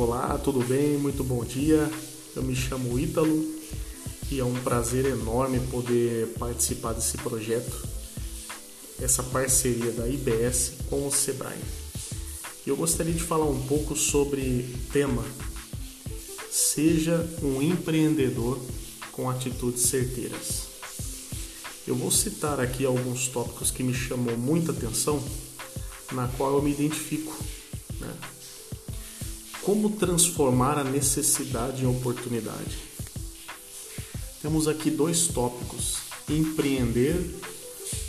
Olá, tudo bem? Muito bom dia. Eu me chamo Ítalo e é um prazer enorme poder participar desse projeto, essa parceria da IBS com o Sebrae. Eu gostaria de falar um pouco sobre o tema Seja um empreendedor com atitudes certeiras. Eu vou citar aqui alguns tópicos que me chamou muita atenção, na qual eu me identifico. Né? Como transformar a necessidade em oportunidade? Temos aqui dois tópicos: empreender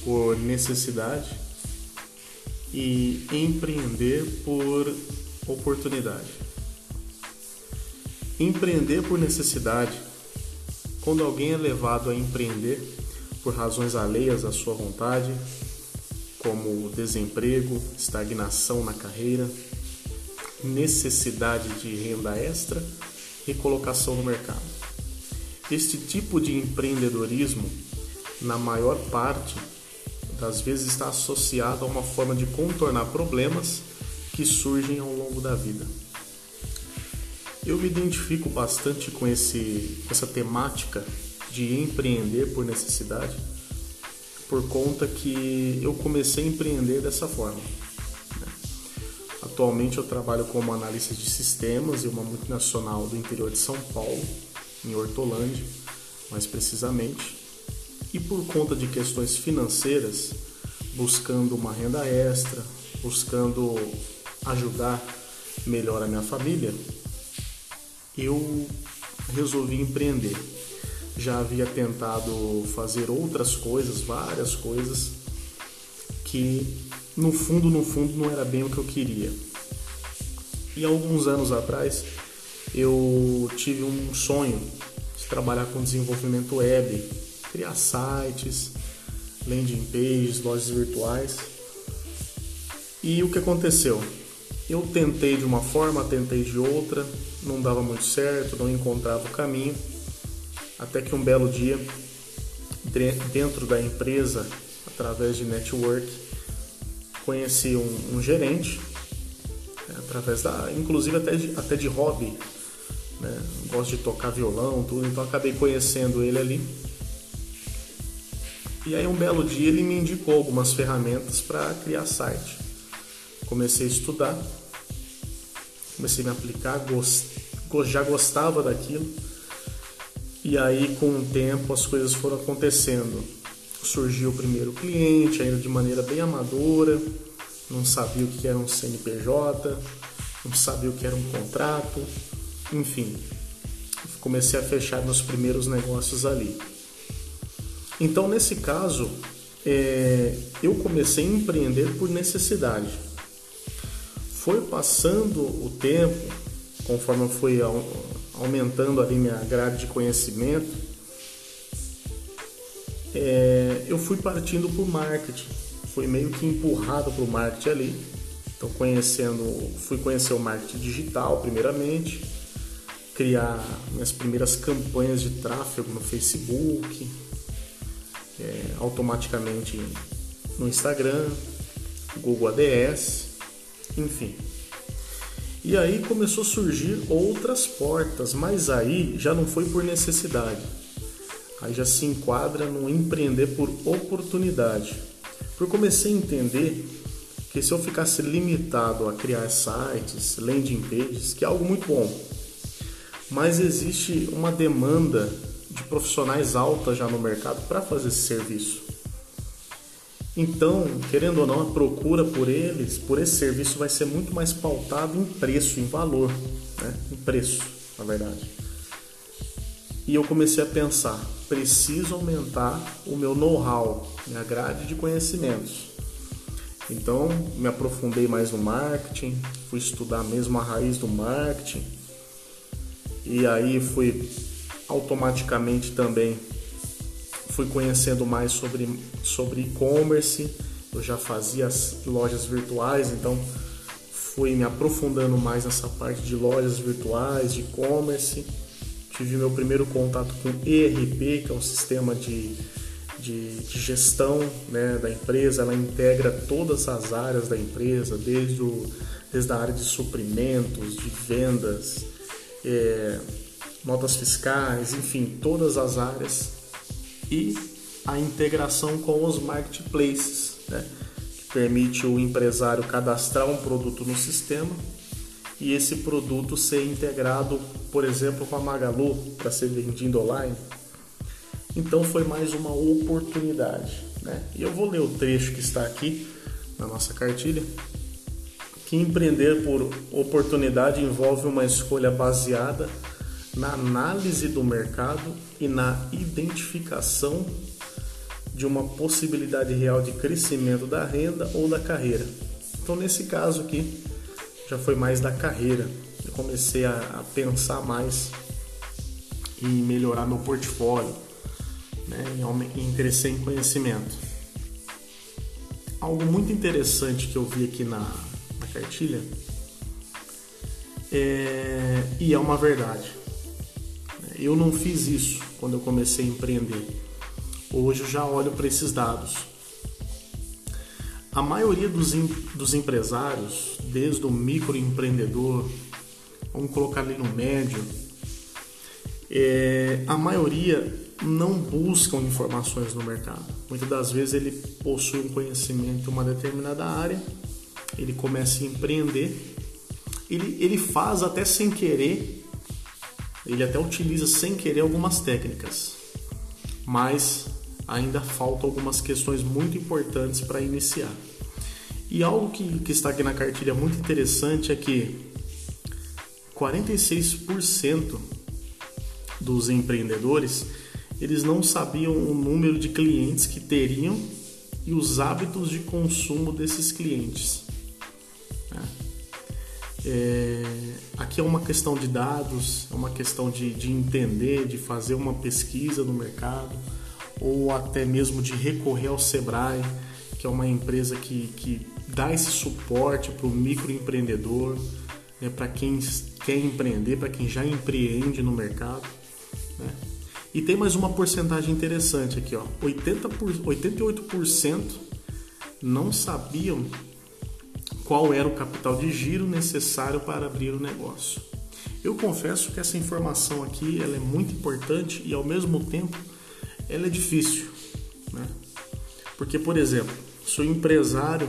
por necessidade e empreender por oportunidade. Empreender por necessidade, quando alguém é levado a empreender, por razões alheias à sua vontade, como desemprego, estagnação na carreira, necessidade de renda extra e colocação no mercado. Este tipo de empreendedorismo, na maior parte das vezes, está associado a uma forma de contornar problemas que surgem ao longo da vida. Eu me identifico bastante com, esse, essa temática de empreender por necessidade, por conta que eu comecei a empreender dessa forma. Atualmente eu trabalho como analista de sistemas em uma multinacional do interior de São Paulo, em Hortolândia, mais precisamente, e por conta de questões financeiras, buscando uma renda extra, buscando ajudar melhor a minha família, eu resolvi empreender já havia tentado fazer outras coisas, várias coisas, que no fundo, no fundo, não era bem o que eu queria. E alguns anos atrás eu tive um sonho de trabalhar com desenvolvimento web, criar sites, landing pages, lojas virtuais. E o que aconteceu? Eu tentei de uma forma, tentei de outra, não dava muito certo, não encontrava o caminho. Até que um belo dia, dentro da empresa, através de network, conheci um, um gerente, através da, inclusive até de, até de hobby, né, gosto de tocar violão, tudo, então acabei conhecendo ele ali. E aí um belo dia ele me indicou algumas ferramentas para criar site. Comecei a estudar, comecei a me aplicar, gost, já gostava daquilo e aí, com o tempo, as coisas foram acontecendo. Surgiu o primeiro cliente, ainda de maneira bem amadora, não sabia o que era um CNPJ, não sabia o que era um contrato, enfim. Comecei a fechar meus primeiros negócios ali. Então, nesse caso, é, eu comecei a empreender por necessidade. Foi passando o tempo, conforme eu fui aumentando ali minha grade de conhecimento, é, eu fui partindo para o marketing. Fui meio que empurrado para o marketing ali. Então conhecendo, fui conhecer o marketing digital primeiramente, criar minhas primeiras campanhas de tráfego no Facebook, é, automaticamente no Instagram, Google ADS, enfim. E aí começou a surgir outras portas, mas aí já não foi por necessidade. Aí já se enquadra no empreender por oportunidade. Porque comecei a entender que se eu ficasse limitado a criar sites, landing pages, que é algo muito bom, mas existe uma demanda de profissionais alta já no mercado para fazer esse serviço. Então, querendo ou não, a procura por eles, por esse serviço vai ser muito mais pautado em preço, em valor, né? em preço, na verdade. E eu comecei a pensar, preciso aumentar o meu know-how, minha grade de conhecimentos. Então, me aprofundei mais no marketing, fui estudar mesmo a raiz do marketing. E aí fui automaticamente também fui conhecendo mais sobre sobre e-commerce. Eu já fazia as lojas virtuais, então fui me aprofundando mais nessa parte de lojas virtuais, de e-commerce. Tive meu primeiro contato com ERP, que é um sistema de de, de gestão né, da empresa, ela integra todas as áreas da empresa, desde, o, desde a área de suprimentos, de vendas, é, notas fiscais, enfim, todas as áreas. E a integração com os marketplaces, né, que permite o empresário cadastrar um produto no sistema e esse produto ser integrado, por exemplo, com a Magalu para ser vendido online. Então foi mais uma oportunidade. Né? E eu vou ler o trecho que está aqui na nossa cartilha. Que empreender por oportunidade envolve uma escolha baseada na análise do mercado e na identificação de uma possibilidade real de crescimento da renda ou da carreira. Então, nesse caso aqui, já foi mais da carreira. Eu comecei a, a pensar mais em melhorar meu portfólio, né, em, em crescer em conhecimento. Algo muito interessante que eu vi aqui na, na cartilha é, e é uma verdade. Eu não fiz isso quando eu comecei a empreender. Hoje eu já olho para esses dados. A maioria dos, dos empresários, desde o microempreendedor, vamos colocar ali no médio, é, a maioria não buscam informações no mercado. Muitas das vezes ele possui um conhecimento em uma determinada área, ele começa a empreender, ele, ele faz até sem querer ele até utiliza sem querer algumas técnicas, mas ainda faltam algumas questões muito importantes para iniciar. E algo que, que está aqui na cartilha muito interessante é que 46% dos empreendedores eles não sabiam o número de clientes que teriam e os hábitos de consumo desses clientes. É, aqui é uma questão de dados, é uma questão de, de entender, de fazer uma pesquisa no mercado, ou até mesmo de recorrer ao Sebrae, que é uma empresa que, que dá esse suporte para o microempreendedor, né, para quem quer empreender, para quem já empreende no mercado. Né? E tem mais uma porcentagem interessante aqui, ó. 80 por, 88% não sabiam qual era o capital de giro necessário para abrir o negócio. Eu confesso que essa informação aqui ela é muito importante e ao mesmo tempo ela é difícil, né? Porque, por exemplo, se o empresário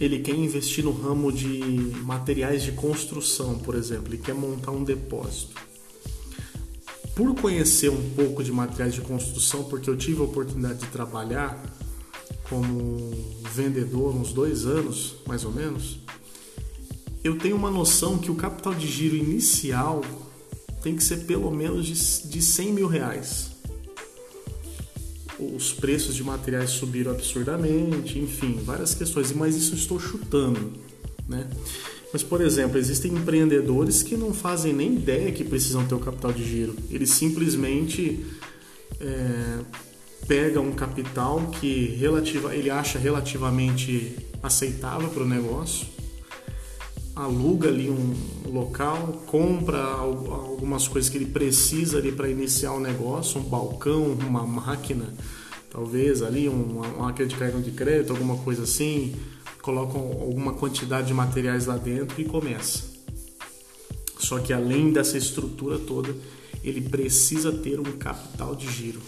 ele quer investir no ramo de materiais de construção, por exemplo, ele quer montar um depósito. Por conhecer um pouco de materiais de construção, porque eu tive a oportunidade de trabalhar como vendedor uns dois anos, mais ou menos, eu tenho uma noção que o capital de giro inicial tem que ser pelo menos de, de 100 mil reais. Os preços de materiais subiram absurdamente, enfim, várias questões, mas isso estou chutando, né? Mas, por exemplo, existem empreendedores que não fazem nem ideia que precisam ter o capital de giro. Eles simplesmente é, pega um capital que relativa, ele acha relativamente aceitável para o negócio, aluga ali um local, compra algumas coisas que ele precisa ali para iniciar o negócio, um balcão, uma máquina, talvez ali uma máquina de cartão de crédito, alguma coisa assim, colocam alguma quantidade de materiais lá dentro e começa. Só que além dessa estrutura toda, ele precisa ter um capital de giro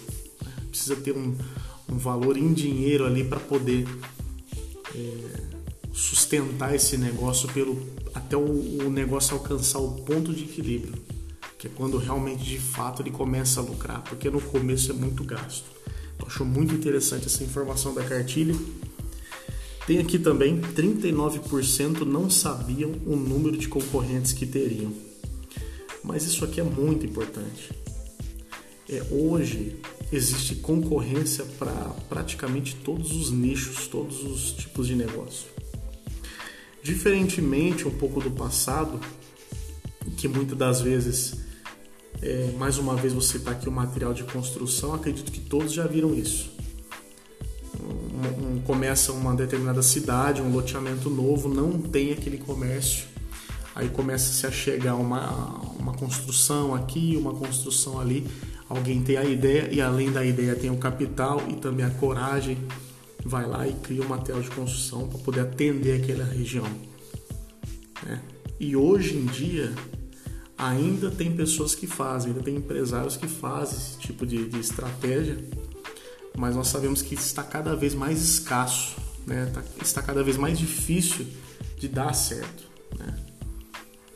precisa ter um, um valor em dinheiro ali para poder é, sustentar esse negócio pelo até o, o, negócio alcançar o ponto de equilíbrio, que é quando realmente de fato ele começa a lucrar, porque no começo é muito gasto. Eu acho muito interessante essa informação da cartilha. Tem aqui também 39% não sabiam o número de concorrentes que teriam. Mas isso aqui é muito importante. É, hoje existe concorrência para praticamente todos os nichos, todos os tipos de negócio. Diferentemente um pouco do passado, que muitas das vezes, é, mais uma vez você está aqui o material de construção, acredito que todos já viram isso. Um, um, começa uma determinada cidade, um loteamento novo, não tem aquele comércio, aí começa-se a chegar uma, uma construção aqui, uma construção ali, alguém tem a ideia e além da ideia tem o capital e também a coragem, vai lá e cria um material de construção para poder atender aquela região. Né? E hoje em dia ainda tem pessoas que fazem, ainda tem empresários que fazem esse tipo de, de estratégia, mas nós sabemos que está cada vez mais escasso, né? Tá, está cada vez mais difícil de dar certo. Né?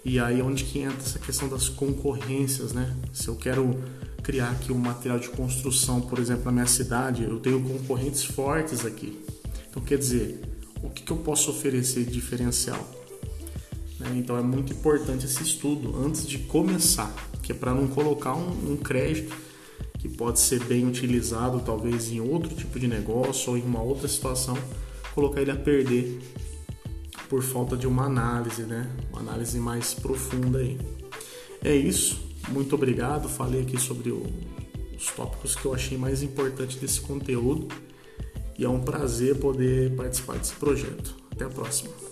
E aí é onde que entra essa questão das concorrências, né? Se eu quero criar aqui um material de construção, por exemplo, na minha cidade, eu tenho concorrentes fortes aqui. Então, quer dizer, o que, que eu posso oferecer de diferencial? Né? Então, é muito importante esse estudo antes de começar, que é para não colocar um, um crédito que pode ser bem utilizado, talvez em outro tipo de negócio ou em uma outra situação, colocar ele a perder por falta de uma análise, né? Uma análise mais profunda aí. É isso. Muito obrigado. Falei aqui sobre o, os tópicos que eu achei mais importantes desse conteúdo. E é um prazer poder participar desse projeto. Até a próxima.